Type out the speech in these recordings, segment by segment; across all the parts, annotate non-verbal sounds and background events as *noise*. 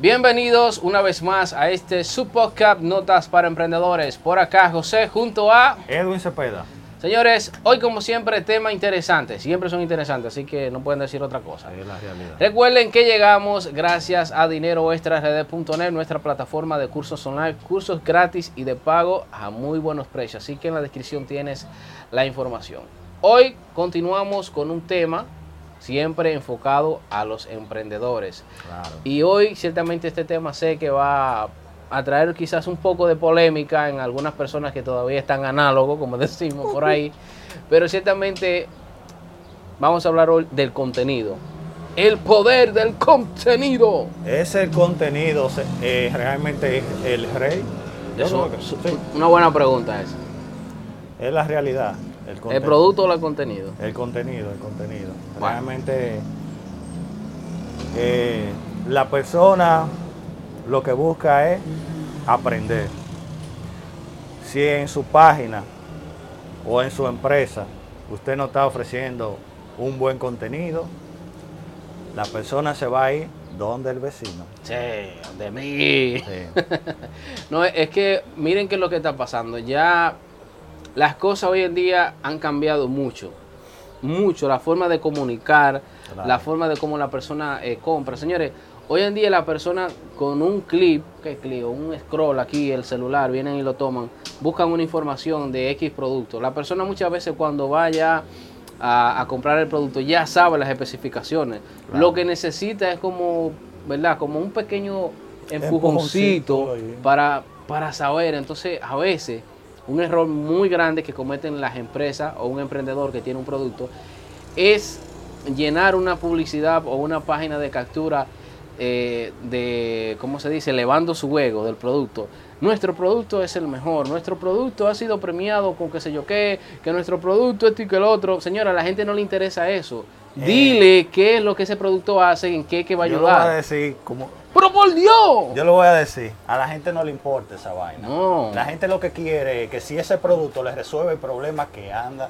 Bienvenidos una vez más a este Subpodcast Notas para Emprendedores. Por acá José junto a Edwin Cepeda. Señores, hoy como siempre tema interesante, siempre son interesantes, así que no pueden decir otra cosa. Es la realidad. Recuerden que llegamos gracias a dineroextrard.net, nuestra plataforma de cursos online, cursos gratis y de pago a muy buenos precios. Así que en la descripción tienes la información. Hoy continuamos con un tema siempre enfocado a los emprendedores. Claro. Y hoy ciertamente este tema sé que va a traer quizás un poco de polémica en algunas personas que todavía están análogos, como *laughs* decimos por ahí, pero ciertamente vamos a hablar hoy del contenido. El poder del contenido. Es el contenido eh, realmente el rey. Eso, sí. Una buena pregunta esa. Es la realidad. El, ¿El conten- producto o el contenido? El contenido, el contenido. Bueno. Realmente eh, la persona lo que busca es aprender. Si en su página o en su empresa usted no está ofreciendo un buen contenido, la persona se va a ir donde el vecino. Sí, de mí. Sí. *laughs* No, es que miren qué es lo que está pasando. Ya las cosas hoy en día han cambiado mucho. Mucho. La forma de comunicar, Claro. la forma de cómo la persona eh, compra. Señores, hoy en día la persona con un clip, ¿qué clip? Un scroll aquí, el celular, vienen y lo toman, buscan una información de X producto. La persona muchas veces cuando vaya a, a comprar el producto ya sabe las especificaciones. Claro. Lo que necesita es como, ¿verdad? Como un pequeño empujoncito Empujoncito para, para saber. Entonces, a veces, un error muy grande que cometen las empresas o un emprendedor que tiene un producto es llenar una publicidad o una página de captura eh, de, ¿cómo se dice?, elevando su ego del producto. Nuestro producto es el mejor, nuestro producto ha sido premiado con qué sé yo qué, que nuestro producto esto y que el otro. Señora, a la gente no le interesa eso. Eh. Dile qué es lo que ese producto hace, en qué que va a Yo lo voy a ayudar. decir como, ¡Pero por Dios! Yo lo voy a decir, a la gente no le importa esa vaina. No. La gente lo que quiere es que si ese producto le resuelve el problema que anda,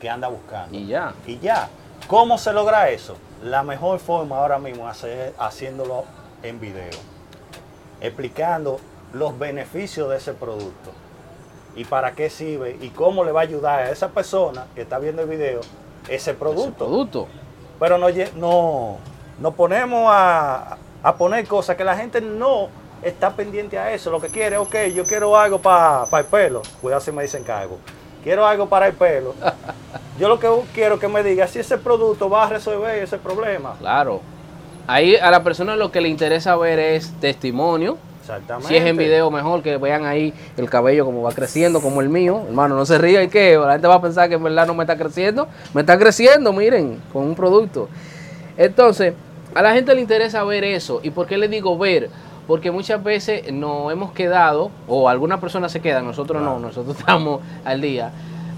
que anda buscando. Y ya. Y ya. ¿Cómo se logra eso? La mejor forma ahora mismo es hacer, haciéndolo en video. Explicando los beneficios de ese producto. Y para qué sirve y cómo le va a ayudar a esa persona que está viendo el video ese producto. Ese producto. Pero no, no, nos ponemos a, a poner cosas que la gente no está pendiente a eso. Lo que quiere, ok, yo quiero algo para el pelo. Cuidado si me dicen cargo. Quiero algo para el pelo. *laughs* Yo lo que quiero que me diga si ese producto va a resolver ese problema. Claro. Ahí a la persona lo que le interesa ver es testimonio. Exactamente. Si es en video, mejor que vean ahí el cabello como va creciendo, como el mío. Hermano, no se ríe, que la gente va a pensar que en verdad no me está creciendo. Me está creciendo, miren, con un producto. Entonces, a la gente le interesa ver eso. ¿Y por qué le digo ver? Porque muchas veces nos hemos quedado, o algunas personas se quedan, nosotros no, nosotros *laughs* estamos al día.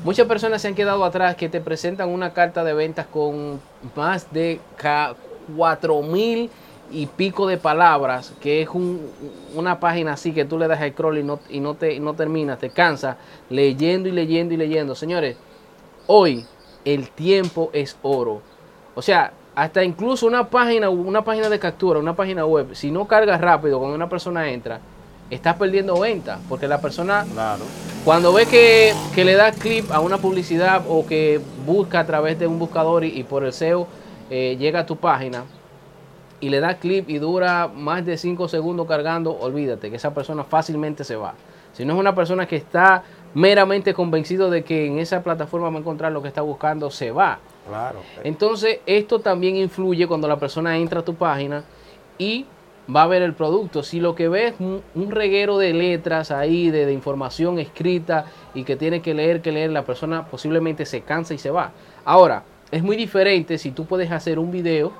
Muchas personas se han quedado atrás que te presentan una carta de ventas con más de cuatro mil y pico de palabras, que es un- una página así que tú le das al scroll y no, y no, te, y no terminas, te cansas leyendo y leyendo y leyendo. Señores, hoy el tiempo es oro. O sea, hasta incluso una página, una página de captura, una página web, si no cargas rápido cuando una persona entra, estás perdiendo venta, porque la persona Claro. cuando ve que, que le da clip a una publicidad o que busca a través de un buscador y, y por el SEO eh, llega a tu página y le da clip y dura más de 5 segundos cargando, olvídate que esa persona fácilmente se va. Si no es una persona que está meramente convencido de que en esa plataforma va a encontrar lo que está buscando, se va. Claro. Entonces, esto también influye cuando la persona entra a tu página y va a ver el producto. Si lo que ves es un, un reguero de letras ahí, de, de información escrita y que tiene que leer, que leer, la persona posiblemente se cansa y se va. Ahora, es muy diferente si tú puedes hacer un video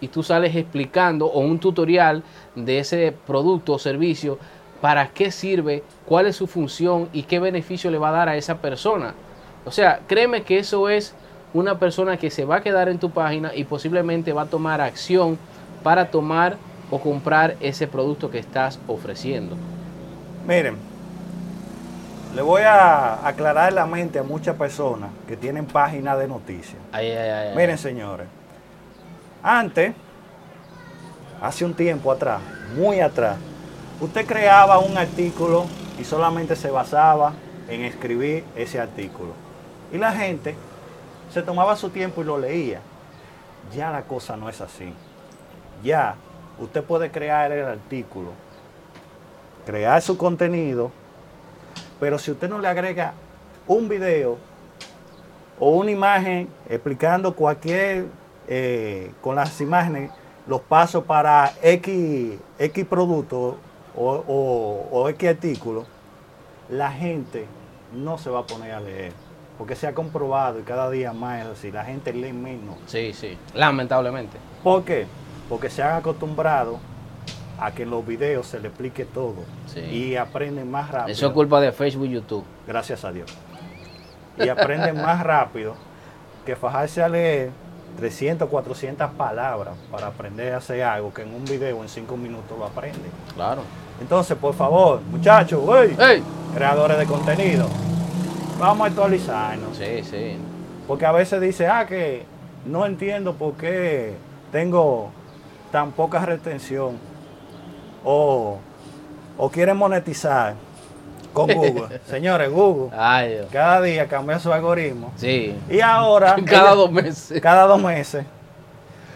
y tú sales explicando o un tutorial de ese producto o servicio, para qué sirve, cuál es su función y qué beneficio le va a dar a esa persona. O sea, créeme que eso es una persona que se va a quedar en tu página y posiblemente va a tomar acción para tomar o comprar ese producto que estás ofreciendo. Miren, le voy a aclarar la mente a muchas personas que tienen páginas de noticias. Ay, ay, ay, ay. Miren, señores, antes, hace un tiempo atrás, muy atrás, usted creaba un artículo y solamente se basaba en escribir ese artículo. Y la gente se tomaba su tiempo y lo leía. Ya la cosa no es así. Ya usted puede crear el artículo, crear su contenido, pero si usted no le agrega un video o una imagen explicando cualquier, eh, con las imágenes, los pasos para X, X producto o, o, o X artículo, la gente no se va a poner a leer. Porque se ha comprobado y cada día más es así, la gente lee menos. Sí, sí, lamentablemente. ¿Por qué? Porque se han acostumbrado a que en los videos se le explique todo Sí. y aprenden más rápido. Eso es culpa de Facebook y YouTube. Gracias a Dios. Y aprenden *laughs* más rápido que fajarse a leer 300, 400 palabras para aprender a hacer algo que en un video en 5 minutos lo aprende. Claro. Entonces, por favor, muchachos, ¡ey! ¡Ey! creadores de contenido, vamos a actualizarnos. Sí, sí. Porque a veces dice, ah, que no entiendo por qué tengo tan poca retención. O, o quieren monetizar con *laughs* Google. Señores, Google Ay, cada día cambia su algoritmo. Sí. Y ahora... *laughs* Cada *laughs* dos meses. Cada dos meses.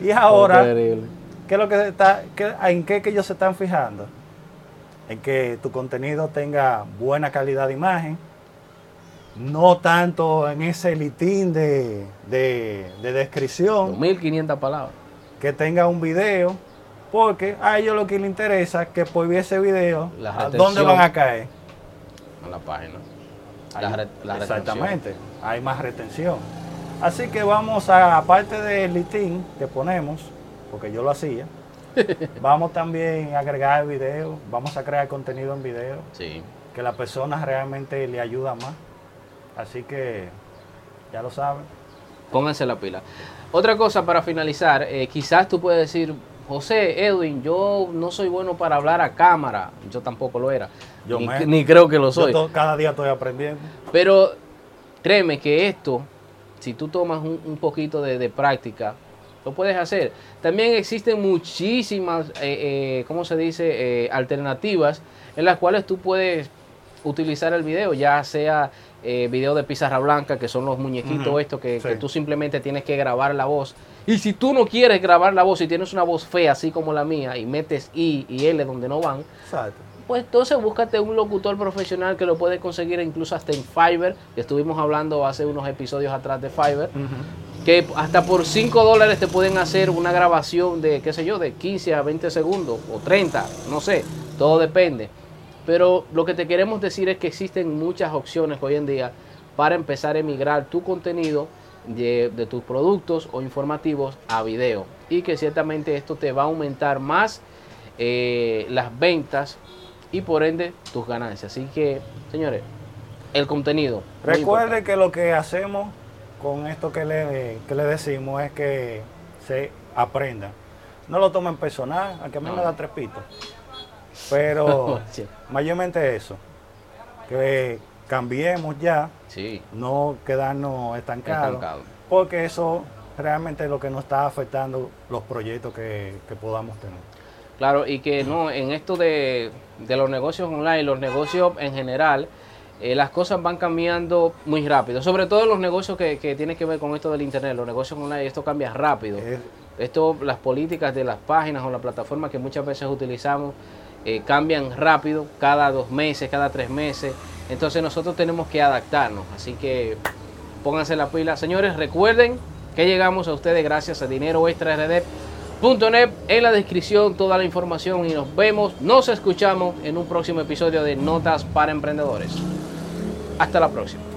Y ahora, Terrible. ¿qué es lo que está, qué- ¿en qué que ellos se están fijando? En que tu contenido tenga buena calidad de imagen, no tanto en ese litín de, de, de descripción, 2.500 palabras. que tenga un video, porque a ellos lo que les interesa es que por ese video, La ¿a retención. dónde van a caer? En la página. Hay- La la retención. exactamente, hay más retención. Así que vamos a, aparte del litín que ponemos, porque yo lo hacía, *laughs* vamos también a agregar video, vamos a crear contenido en video, Sí. que la persona realmente le ayuda más. Así que ya lo saben. Pónganse la pila. Otra cosa para finalizar, eh, quizás tú puedes decir, José, Edwin, yo no soy bueno para hablar a cámara. Yo tampoco lo era. Yo ni, me- ni creo que lo Yo soy. to- cada día estoy aprendiendo. Pero créeme que esto, si tú tomas un, un poquito de, de práctica, lo puedes hacer. También existen muchísimas, eh, eh, ¿cómo se dice?, Eh, alternativas en las cuales tú puedes utilizar el video, ya sea video de pizarra blanca, que son los muñequitos Ujú, estos, que, sí. que tú simplemente tienes que grabar la voz. Y si tú no quieres grabar la voz y tienes una voz fea, así como la mía, y metes I y L donde no van, Exacto. pues entonces búscate un locutor profesional que lo puedes conseguir incluso hasta en Fiverr, que estuvimos hablando hace unos episodios atrás de Fiverr, que hasta por 5 dólares te pueden hacer una grabación de, qué sé yo, de 15 a 20 segundos o 30, no sé, todo depende. Pero lo que te queremos decir es que existen muchas opciones hoy en día para empezar a emigrar tu contenido de, de tus productos o informativos a video. Y que ciertamente esto te va a aumentar más eh, las ventas y por ende tus ganancias. Así que, señores, el contenido. Recuerde que lo que hacemos con esto que le, que le decimos es que se aprenda. No lo tomen personal, aunque a mí No. me da tres pitos. Pero *laughs* Sí. mayormente eso. Que cambiemos ya, Sí, no quedarnos estancados. estancado. Porque eso realmente es lo que nos está afectando los proyectos que, que podamos tener. Claro, y que no, en esto de, de los negocios online, los negocios en general, eh, las cosas van cambiando muy rápido. Sobre todo los negocios que, que tienen que ver con esto del internet, los negocios online, esto cambia rápido. Es- Esto, las políticas de las páginas o las plataformas que muchas veces utilizamos eh, cambian rápido, cada dos meses, cada tres meses. Entonces nosotros tenemos que adaptarnos. Así que pónganse la pila. Señores, recuerden que llegamos a ustedes gracias a Dinero Extra. En la descripción toda la información y nos vemos, nos escuchamos en un próximo episodio de Notas para Emprendedores. Hasta la próxima.